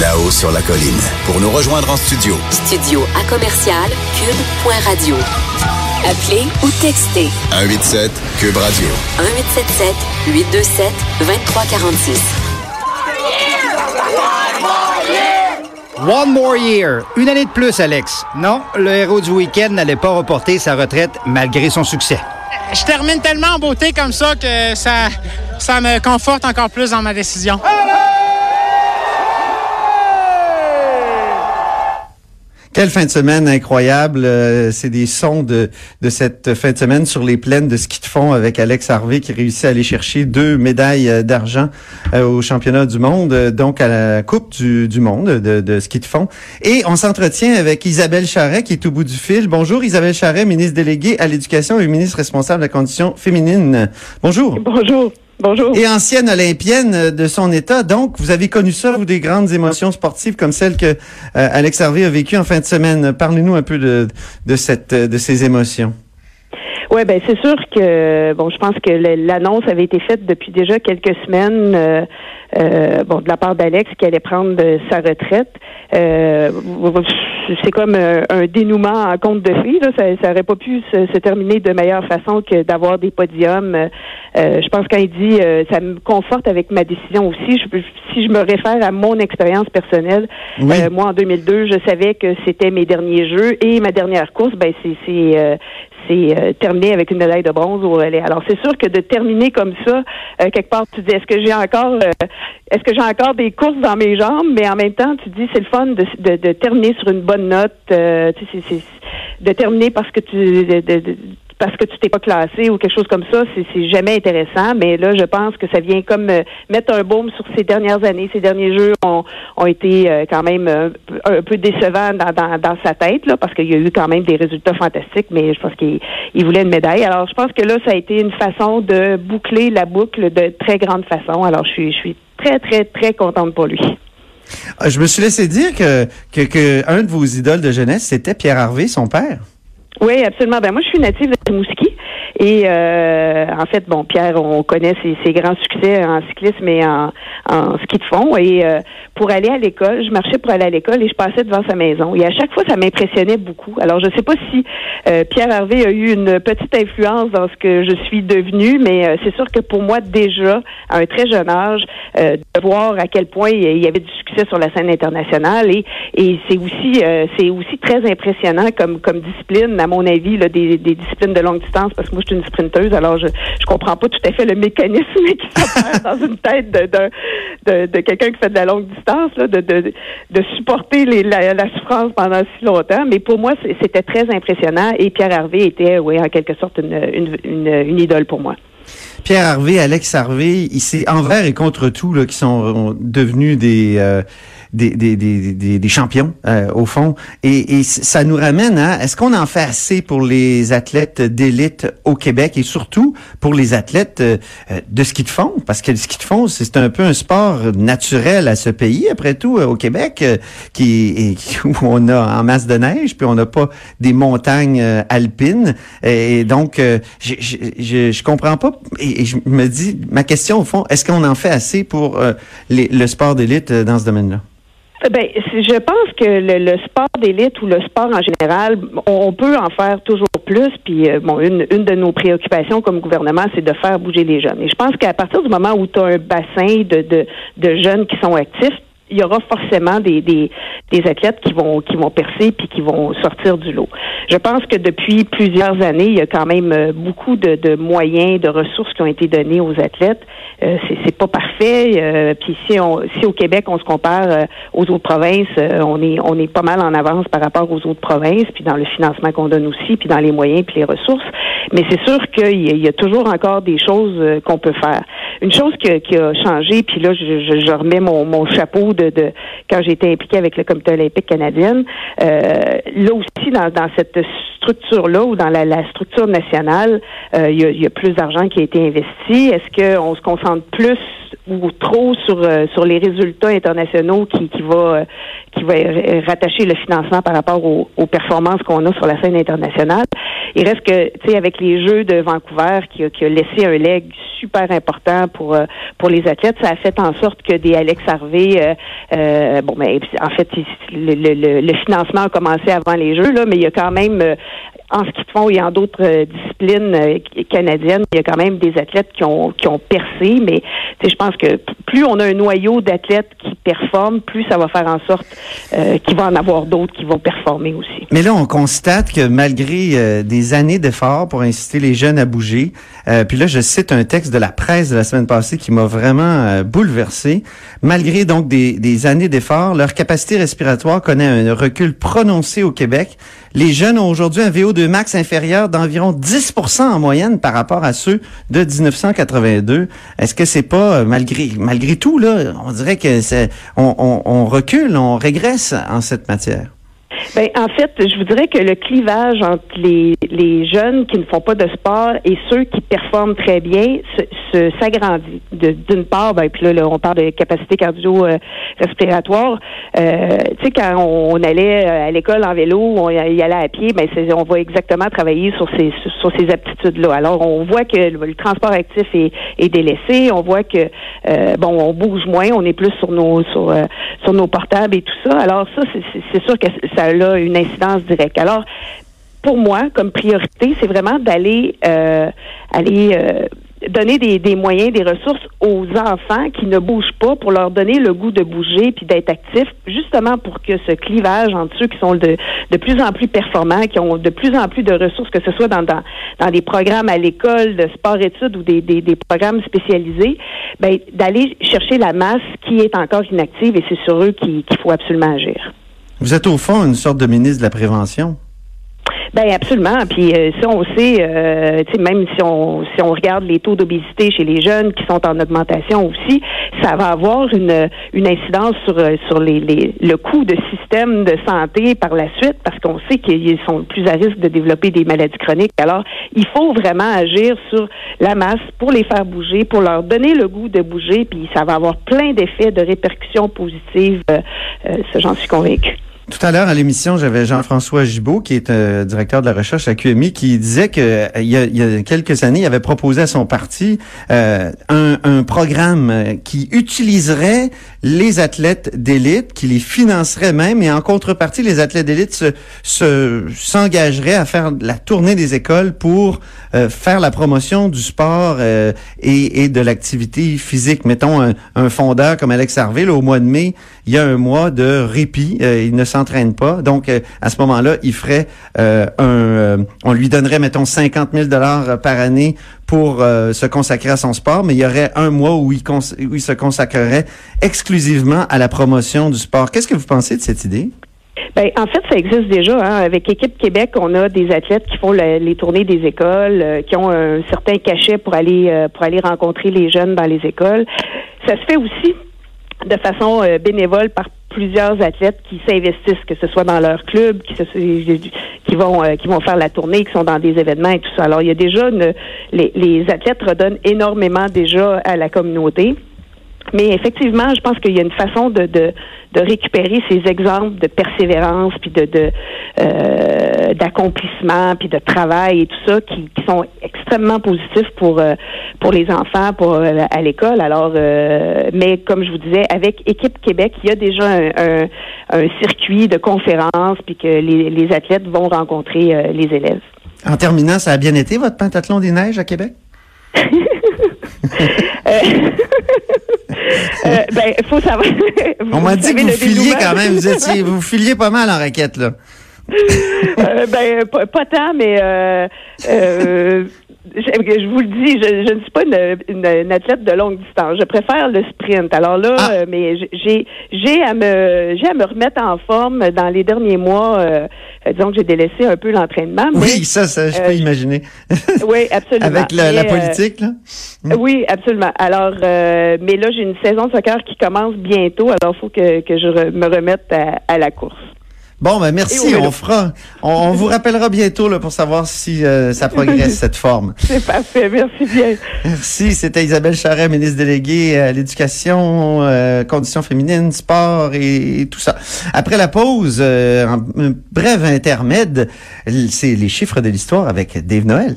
là-haut sur la colline. Pour nous rejoindre en studio. Studio à commercial cube.radio. Appelez ou textez 187 Cube Radio. 1877 827 2346. One more year. Une année de plus, Alex. Non, le héros du week-end n'allait pas reporter sa retraite malgré son succès. Je termine tellement en beauté comme ça que ça, ça me conforte encore plus dans ma décision. Quelle fin de semaine incroyable. Euh, c'est des sons de, de cette fin de semaine sur les plaines de ski de fond avec Alex Harvey qui réussit à aller chercher deux médailles euh, d'argent euh, au championnat du monde, donc à la Coupe du, du monde de, de ski de fond. Et on s'entretient avec Isabelle Charret qui est au bout du fil. Bonjour Isabelle Charret, ministre déléguée à l'éducation et ministre responsable de la condition féminine. Bonjour. Bonjour. Bonjour. Et ancienne olympienne de son état, donc vous avez connu ça, vous, des grandes émotions sportives comme celle que euh, Alex Harvey a vécue en fin de semaine. Parlez-nous un peu de, de, cette, de ces émotions. Oui, ben c'est sûr que bon, je pense que l'annonce avait été faite depuis déjà quelques semaines. Euh, euh, bon, de la part d'Alex qui allait prendre sa retraite. Euh, c'est comme un, dénouement en compte de fées. Là. Ça, ça aurait pas pu se, terminer de meilleure façon que d'avoir des podiums. Euh, je pense quand il dit ça me conforte avec ma décision aussi. Je, si je me réfère à mon expérience personnelle, moi en 2002, je savais que c'était mes derniers jeux et ma dernière course. Ben c'est c'est euh, terminé avec une médaille de bronze au relais. Alors c'est sûr que de terminer comme ça, euh, quelque part, tu dis est-ce que j'ai encore euh, est-ce que j'ai encore des courses dans mes jambes, mais en même temps, tu dis c'est le fun de, de, de, terminer sur une bonne note, tu sais, c'est, de terminer parce que tu de, parce que tu t'es pas classé ou quelque chose comme ça, c'est jamais intéressant. Mais là, je pense que ça vient comme euh, mettre un baume sur ces dernières années. Ces derniers jeux ont, ont été euh, quand même euh, un peu décevants dans, sa tête, là, parce qu'il y a eu quand même des résultats fantastiques, mais je pense qu'il voulait une médaille. Alors, je pense que là, ça a été une façon de boucler la boucle de très grande façon. Alors, je suis, je suis très, très, très contente pour lui. Ah, je me suis laissé dire que, que, que un de vos idoles de jeunesse, c'était Pierre Harvey, son père. Oui, absolument. Ben moi, je suis native de Rimouski. Et euh, en fait, bon, Pierre, on connaît ses, grands succès en cyclisme et en, en ski de fond. Et euh, pour aller à l'école, je marchais pour aller à l'école et je passais devant sa maison. Et à chaque fois, ça m'impressionnait beaucoup. Alors, je ne sais pas si euh, Pierre Hervé a eu une petite influence dans ce que je suis devenue, mais c'est sûr que pour moi, déjà, à un très jeune âge, de voir à quel point il y avait du succès sur la scène internationale et, et c'est aussi c'est aussi très impressionnant comme comme discipline, à mon avis, là, des, des disciplines de longue distance, parce que une sprinteuse, alors je je comprends pas tout à fait le mécanisme qui s'opère dans une tête de, de, de, quelqu'un qui fait de la longue distance, là, de, de, de supporter la, souffrance pendant si longtemps. Mais pour moi, c'était très impressionnant et Pierre Harvey était, oui, en quelque sorte, une, une, une, une idole pour moi. Pierre Harvey, Alex Harvey, c'est envers et contre tout là, qui sont devenus des, euh, des, des, des, des, champions euh, au fond. Et, et, ça nous ramène à est-ce qu'on en fait assez pour les athlètes d'élite au Québec et surtout pour les athlètes euh, de ski de fond? Parce que le ski de fond c'est un peu un sport naturel à ce pays après tout au Québec qui, où on a en masse de neige puis on n'a pas des montagnes alpines. Et donc je, je, je, comprends pas et, je me dis ma question au fond est-ce qu'on en fait assez pour les, le sport d'élite dans ce domaine-là? Ben, je pense que le, sport d'élite ou le sport en général, on peut en faire toujours plus. Puis, euh, bon, une, une de nos préoccupations comme gouvernement, c'est de faire bouger les jeunes. Et je pense qu'à partir du moment où tu as un bassin de, de, de jeunes qui sont actifs, il y aura forcément des, des, des, athlètes qui vont qui vont percer puis qui vont sortir du lot. Je pense que depuis plusieurs années, il y a quand même euh, beaucoup de, de moyens, de ressources qui ont été donnés aux athlètes. Euh, c'est pas parfait. Euh, puis si on si au Québec on se compare euh, aux autres provinces, on est on est pas mal en avance par rapport aux autres provinces, puis dans le financement qu'on donne aussi, puis dans les moyens puis les ressources. Mais c'est sûr qu'il y, a toujours encore des choses qu'on peut faire. Une chose qui, qui a changé, puis là je, je, je remets mon, mon chapeau de de, quand été impliquée avec le Comité olympique canadien. Euh, là aussi, dans, dans cette structure-là ou dans la, la structure nationale, euh, il, y a, y, a, plus d'argent qui a été investi. Est-ce qu'on se concentre plus ou trop sur euh, sur les résultats internationaux qui qui va qui va rattacher le financement par rapport aux, performances qu'on a sur la scène internationale. Il reste que, tu sais, avec les Jeux de Vancouver, qui qui a laissé un leg super important pour euh, pour les athlètes, ça a fait en sorte que des Alex Harvey, euh, euh bon, mais en fait, le, le, le, financement a commencé avant les Jeux, là, mais il y a quand même en ski de fond et en d'autres euh, disciplines euh, canadiennes, il y a quand même des athlètes qui ont qui ont percé, mais je pense que plus on a un noyau d'athlètes qui performent, plus ça va faire en sorte euh, qu'il va en avoir d'autres qui vont performer aussi. Mais là, on constate que malgré des années d'efforts pour inciter les jeunes à bouger, puis là, je cite un texte de la presse de la semaine passée qui m'a vraiment bouleversé. Malgré donc des, années d'efforts, leur capacité respiratoire connaît un recul prononcé au Québec. Les jeunes ont aujourd'hui un VO2 max inférieur d'environ 10% en moyenne par rapport à ceux de 1982. Est-ce que c'est pas euh, malgré malgré tout là, on dirait que c'est on, on, recule, on régresse en cette matière? Ben, en fait, je vous dirais que le clivage entre les, les jeunes qui ne font pas de sport et ceux qui performent très bien s'agrandit. D'une part, ben, puis là, on parle de capacité cardio-respiratoire. Euh, tu sais, quand on, allait euh, à l'école en vélo, on y allait à pied, ben, on va exactement travailler sur ces, sur ces aptitudes-là. Alors, on voit que le, transport actif est, est, délaissé. On voit que, euh, bon, on bouge moins, on est plus sur nos, sur, sur nos portables et tout ça. Alors, ça, c'est sûr que ça a une incidence directe. Alors, pour moi, comme priorité, c'est vraiment d'aller euh, aller euh, donner des, moyens, des ressources aux enfants qui ne bougent pas pour leur donner le goût de bouger puis d'être actifs, justement pour que ce clivage entre ceux qui sont de, de plus en plus performants, qui ont de plus en plus de ressources, que ce soit dans, dans, dans des programmes à l'école de sport-études ou des, des, des, programmes spécialisés, ben, d'aller chercher la masse qui est encore inactive et c'est sur eux qu'il faut absolument agir. Vous êtes au fond une sorte de ministre de la prévention. Ben absolument. Puis euh, si on sait, euh, même si on si on regarde les taux d'obésité chez les jeunes qui sont en augmentation aussi, ça va avoir une une incidence sur euh, sur les, les le coût de système de santé par la suite parce qu'on sait qu'ils sont plus à risque de développer des maladies chroniques. Alors il faut vraiment agir sur la masse pour les faire bouger, pour leur donner le goût de bouger. Puis ça va avoir plein d'effets de répercussions positives. Euh, ça j'en suis convaincue. Tout à l'heure à l'émission, j'avais Jean-François Gibault, qui est euh, directeur de la recherche à QMI, qui disait que euh, il, y a, quelques années, il avait proposé à son parti euh, un, un, programme qui utiliserait les athlètes d'élite, qui les financerait même, et en contrepartie, les athlètes d'élite se, s'engageraient à faire la tournée des écoles pour faire la promotion du sport et, et, de l'activité physique. Mettons un, un fondeur comme Alex Harvey, au mois de mai, il y a un mois de répit. il s'entraîne pas. Donc, euh, à ce moment-là, il ferait euh, un... Euh, on lui donnerait, mettons, 50 000 dollars par année pour se consacrer à son sport, mais il y aurait un mois où il, se consacrerait exclusivement à la promotion du sport. Qu'est-ce que vous pensez de cette idée? Ben, en fait, ça existe déjà. Hein. Avec Équipe Québec, on a des athlètes qui font les tournées des écoles, qui ont un certain cachet pour aller pour aller rencontrer les jeunes dans les écoles. Ça se fait aussi de façon bénévole par plusieurs athlètes qui s'investissent, que ce soit dans leur club, qui, vont euh, qui vont faire la tournée, qui sont dans des événements et tout ça. Alors il y a déjà les, les athlètes redonnent énormément déjà à la communauté. Mais effectivement, je pense qu'il y a une façon de, de, de, récupérer ces exemples de persévérance, puis de, de euh, d'accomplissement, puis de travail et tout ça, qui, qui sont extrêmement positifs pour euh, pour les enfants, pour euh, à l'école. Alors, euh, mais comme je vous disais, avec Équipe Québec, il y a déjà un, un, circuit de conférences, puis que les, les athlètes vont rencontrer les élèves. En terminant, ça a bien été votre pentathlon des neiges à Québec? Euh, ben, faut savoir. On m'a dit que vous filiez quand même. Vous, étiez, vous filiez pas mal en raquette, là. euh, ben, pas, pas, tant, mais euh, euh, je, vous le dis, je, ne suis pas une, athlète de longue distance. Je préfère le sprint. Alors là, ah. euh, mais j'ai j'ai à me j'ai à me remettre en forme dans les derniers mois. Euh, disons que j'ai délaissé un peu l'entraînement. Oui, ça, ça, je peux euh, imaginer. oui, absolument. Avec la, politique, là. Hmm. Oui, absolument. Alors, mais là, j'ai une saison de soccer qui commence bientôt. Alors, il faut que, que je me remette à la course. Bon, ben merci, on fera. On, on vous rappellera bientôt là, pour savoir si euh, ça progresse, cette forme. C'est parfait. Merci bien. Merci, c'était Isabelle Charret, ministre déléguée à l'éducation, euh, conditions féminines, sport et, tout ça. Après la pause, euh, un, un bref intermède, c'est les chiffres de l'histoire avec Dave Noël.